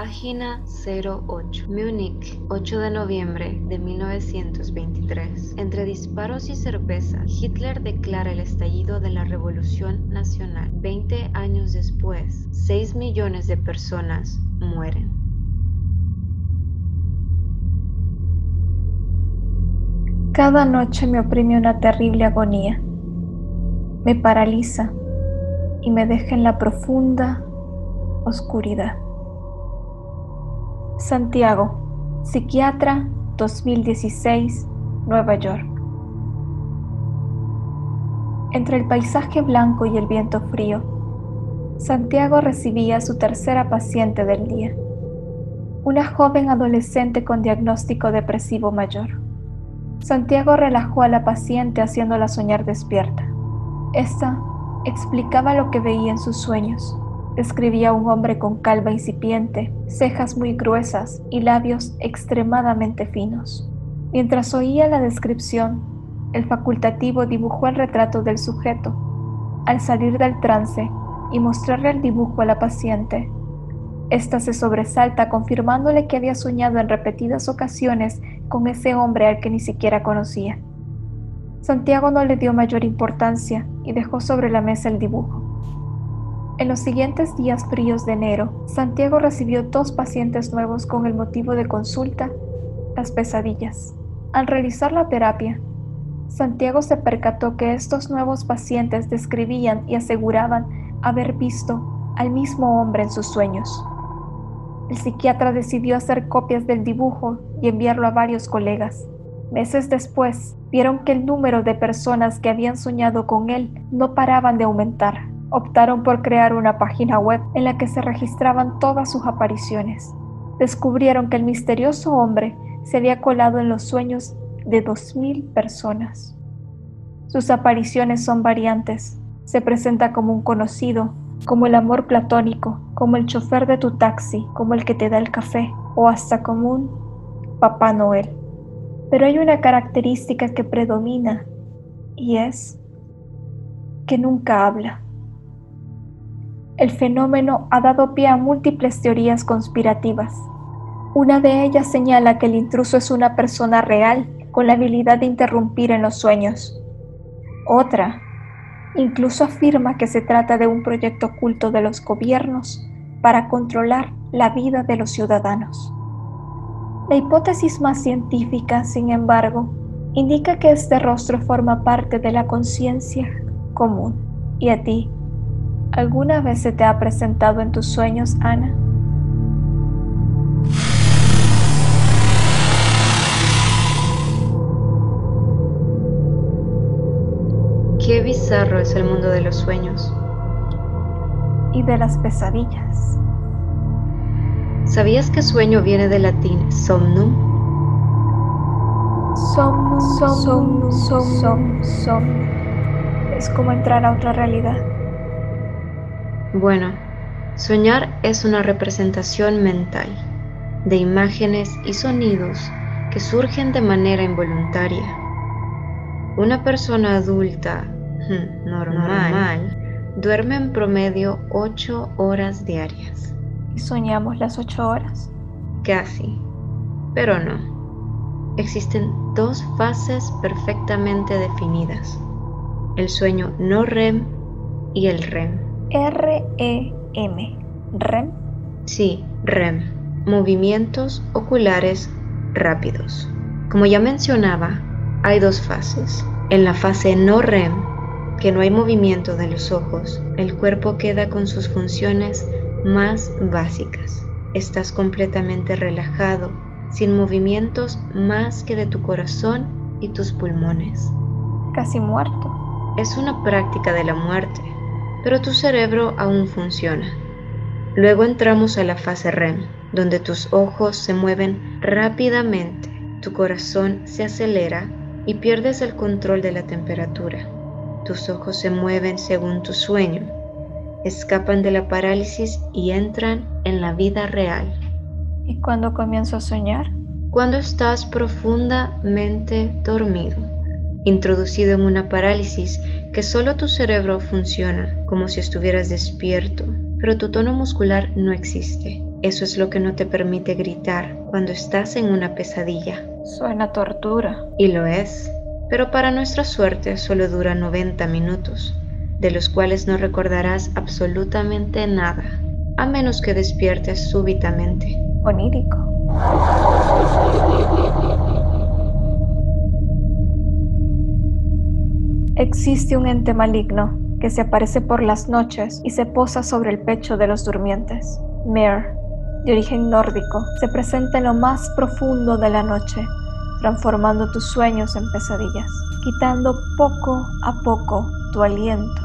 Página 08. Múnich, 8 de noviembre de 1923. Entre disparos y cerveza, Hitler declara el estallido de la Revolución Nacional. Veinte años después, 6 millones de personas mueren. Cada noche me oprime una terrible agonía. Me paraliza y me deja en la profunda oscuridad. Santiago, psiquiatra 2016, Nueva York. Entre el paisaje blanco y el viento frío, Santiago recibía a su tercera paciente del día, una joven adolescente con diagnóstico depresivo mayor. Santiago relajó a la paciente haciéndola soñar despierta. Esta explicaba lo que veía en sus sueños describía a un hombre con calva incipiente, cejas muy gruesas y labios extremadamente finos. Mientras oía la descripción, el facultativo dibujó el retrato del sujeto. Al salir del trance y mostrarle el dibujo a la paciente, esta se sobresalta confirmándole que había soñado en repetidas ocasiones con ese hombre al que ni siquiera conocía. Santiago no le dio mayor importancia y dejó sobre la mesa el dibujo. En los siguientes días fríos de enero, Santiago recibió dos pacientes nuevos con el motivo de consulta, las pesadillas. Al realizar la terapia, Santiago se percató que estos nuevos pacientes describían y aseguraban haber visto al mismo hombre en sus sueños. El psiquiatra decidió hacer copias del dibujo y enviarlo a varios colegas. Meses después, vieron que el número de personas que habían soñado con él no paraban de aumentar optaron por crear una página web en la que se registraban todas sus apariciones. Descubrieron que el misterioso hombre se había colado en los sueños de 2.000 personas. Sus apariciones son variantes. Se presenta como un conocido, como el amor platónico, como el chofer de tu taxi, como el que te da el café o hasta como un Papá Noel. Pero hay una característica que predomina y es que nunca habla. El fenómeno ha dado pie a múltiples teorías conspirativas. Una de ellas señala que el intruso es una persona real con la habilidad de interrumpir en los sueños. Otra incluso afirma que se trata de un proyecto oculto de los gobiernos para controlar la vida de los ciudadanos. La hipótesis más científica, sin embargo, indica que este rostro forma parte de la conciencia común. ¿Y a ti? ¿Alguna vez se te ha presentado en tus sueños, Ana? Qué bizarro es el mundo de los sueños. Y de las pesadillas. ¿Sabías que sueño viene del latín somnum? Somnum, somnum, somnum, somnum. Es como entrar a otra realidad. Bueno, soñar es una representación mental de imágenes y sonidos que surgen de manera involuntaria. Una persona adulta hmm, normal, duerme en promedio 8 horas diarias. ¿Y soñamos las 8 horas? Casi, pero no. Existen dos fases perfectamente definidas, el sueño no REM y el REM. R-E-M. REM. Sí, REM. Movimientos oculares rápidos. Como ya mencionaba, hay dos fases. En la fase no REM, que no hay movimiento de los ojos, el cuerpo queda con sus funciones más básicas. Estás completamente relajado, sin movimientos más que de tu corazón y tus pulmones. Casi muerto. Es una práctica de la muerte pero tu cerebro aún funciona. Luego entramos a la fase REM, donde tus ojos se mueven rápidamente, tu corazón se acelera y pierdes el control de la temperatura. Tus ojos se mueven según tu sueño, escapan de la parálisis y entran en la vida real. ¿Y cuándo comienzo a soñar? Cuando estás profundamente dormido. Introducido en una parálisis que solo tu cerebro funciona como si estuvieras despierto, pero tu tono muscular no existe. Eso es lo que no te permite gritar cuando estás en una pesadilla. Suena tortura. Y lo es, pero para nuestra suerte solo dura 90 minutos, de los cuales no recordarás absolutamente nada, a menos que despiertes súbitamente. Onírico. Existe un ente maligno que se aparece por las noches y se posa sobre el pecho de los durmientes. Mir, de origen nórdico, se presenta en lo más profundo de la noche, transformando tus sueños en pesadillas, quitando poco a poco tu aliento,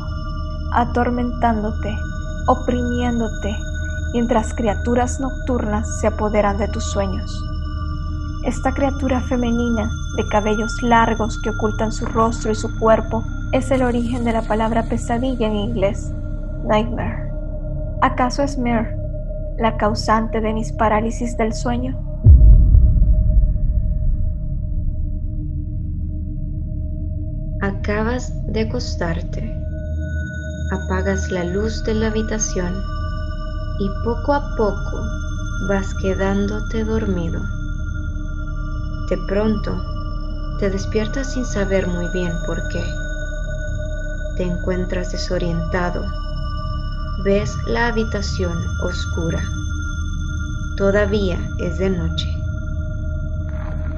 atormentándote, oprimiéndote, mientras criaturas nocturnas se apoderan de tus sueños. Esta criatura femenina de cabellos largos que ocultan su rostro y su cuerpo es el origen de la palabra pesadilla en inglés, nightmare. ¿Acaso es Mir la causante de mis parálisis del sueño? Acabas de acostarte. Apagas la luz de la habitación y poco a poco vas quedándote dormido. De pronto, te despiertas sin saber muy bien por qué. Te encuentras desorientado. Ves la habitación oscura. Todavía es de noche.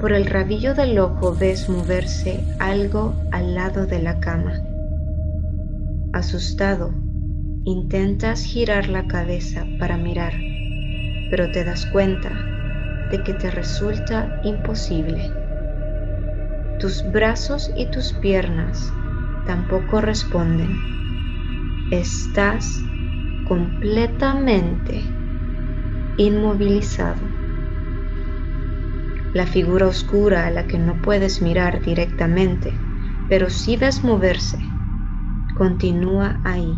Por el rabillo del ojo ves moverse algo al lado de la cama. Asustado, intentas girar la cabeza para mirar, pero te das cuenta de que te resulta imposible. Tus brazos y tus piernas tampoco responden. Estás completamente inmovilizado. La figura oscura a la que no puedes mirar directamente, pero sí ves moverse, continúa ahí.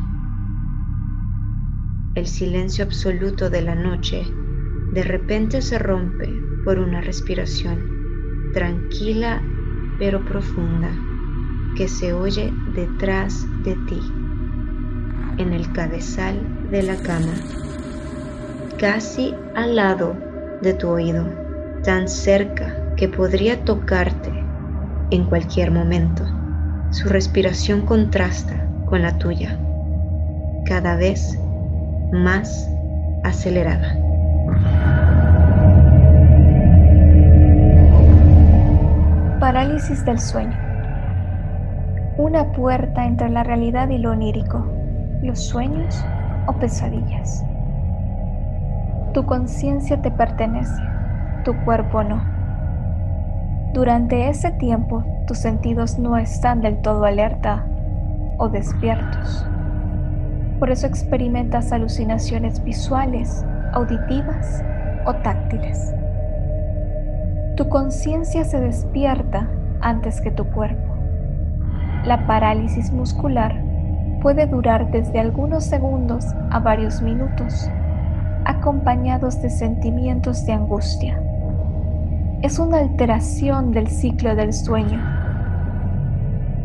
El silencio absoluto de la noche de repente se rompe por una respiración tranquila pero profunda que se oye detrás de ti, en el cabezal de la cama, casi al lado de tu oído, tan cerca que podría tocarte en cualquier momento. Su respiración contrasta con la tuya, cada vez más acelerada. Parálisis del sueño. Una puerta entre la realidad y lo onírico, los sueños o pesadillas. Tu conciencia te pertenece, tu cuerpo no. Durante ese tiempo tus sentidos no están del todo alerta o despiertos. Por eso experimentas alucinaciones visuales, auditivas o táctiles. Tu conciencia se despierta antes que tu cuerpo. La parálisis muscular puede durar desde algunos segundos a varios minutos, acompañados de sentimientos de angustia. Es una alteración del ciclo del sueño.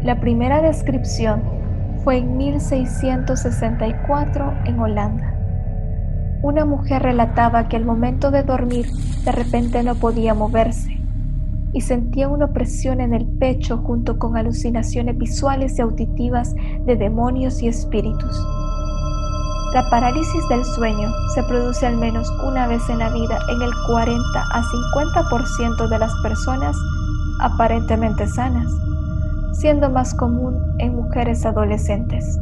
La primera descripción fue en 1664 en Holanda. Una mujer relataba que al momento de dormir de repente no podía moverse y sentía una opresión en el pecho junto con alucinaciones visuales y auditivas de demonios y espíritus. La parálisis del sueño se produce al menos una vez en la vida en el 40 a 50% de las personas aparentemente sanas, siendo más común en mujeres adolescentes.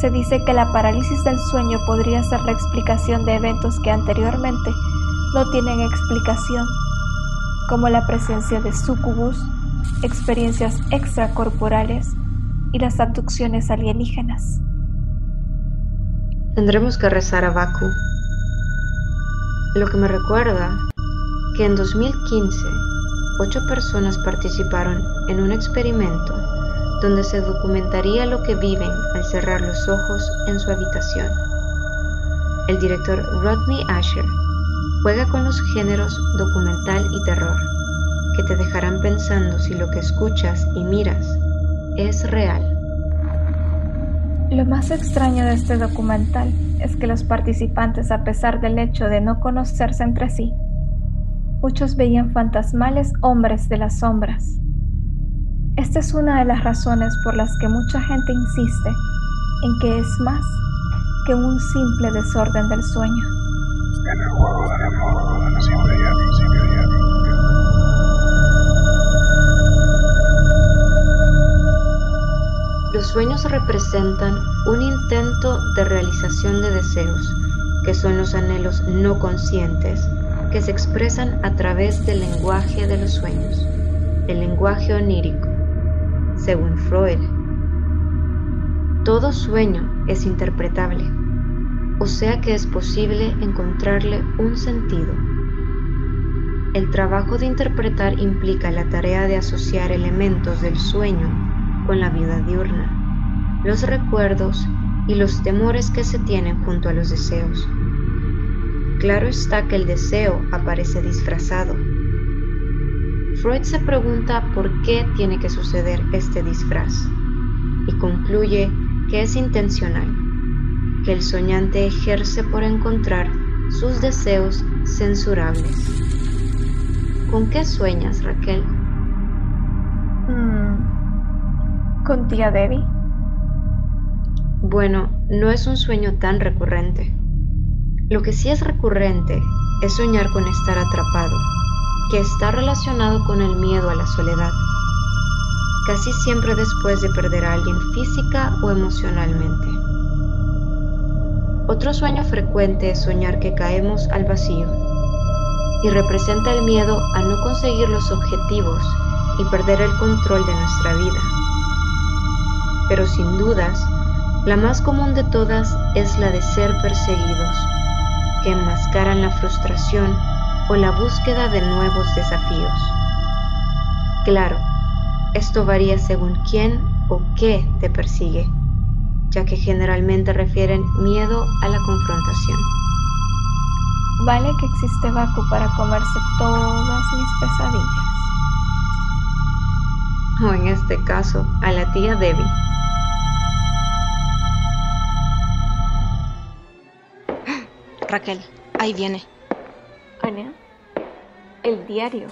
Se dice que la parálisis del sueño podría ser la explicación de eventos que anteriormente no tienen explicación, como la presencia de sucubus, experiencias extracorporales y las abducciones alienígenas. Tendremos que rezar a Baku. Lo que me recuerda que en 2015 ocho personas participaron en un experimento donde se documentaría lo que viven al cerrar los ojos en su habitación. El director Rodney Asher juega con los géneros documental y terror, que te dejarán pensando si lo que escuchas y miras es real. Lo más extraño de este documental es que los participantes, a pesar del hecho de no conocerse entre sí, muchos veían fantasmales hombres de las sombras. Esta es una de las razones por las que mucha gente insiste en que es más que un simple desorden del sueño. Los sueños representan un intento de realización de deseos, que son los anhelos no conscientes, que se expresan a través del lenguaje de los sueños, el lenguaje onírico, según Freud. Todo sueño es interpretable, o sea que es posible encontrarle un sentido. El trabajo de interpretar implica la tarea de asociar elementos del sueño con la vida diurna, los recuerdos y los temores que se tienen junto a los deseos. Claro está que el deseo aparece disfrazado. Freud se pregunta por qué tiene que suceder este disfraz y concluye que es intencional, que el soñante ejerce por encontrar sus deseos censurables. ¿Con qué sueñas, Raquel? con tía Debbie? Bueno, no es un sueño tan recurrente. Lo que sí es recurrente es soñar con estar atrapado, que está relacionado con el miedo a la soledad, casi siempre después de perder a alguien física o emocionalmente. Otro sueño frecuente es soñar que caemos al vacío y representa el miedo a no conseguir los objetivos y perder el control de nuestra vida pero sin dudas, la más común de todas es la de ser perseguidos, que enmascaran la frustración o la búsqueda de nuevos desafíos. Claro, esto varía según quién o qué te persigue, ya que generalmente refieren miedo a la confrontación. Vale que existe Baku para comerse todas mis pesadillas. O en este caso, a la tía Debbie. Raquel, ahí viene. Ania, el diario.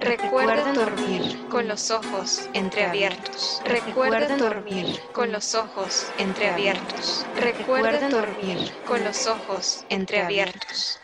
Recuerden dormir con los ojos entreabiertos. Recuerden dormir con los ojos entreabiertos. Recuerden dormir con los ojos entreabiertos.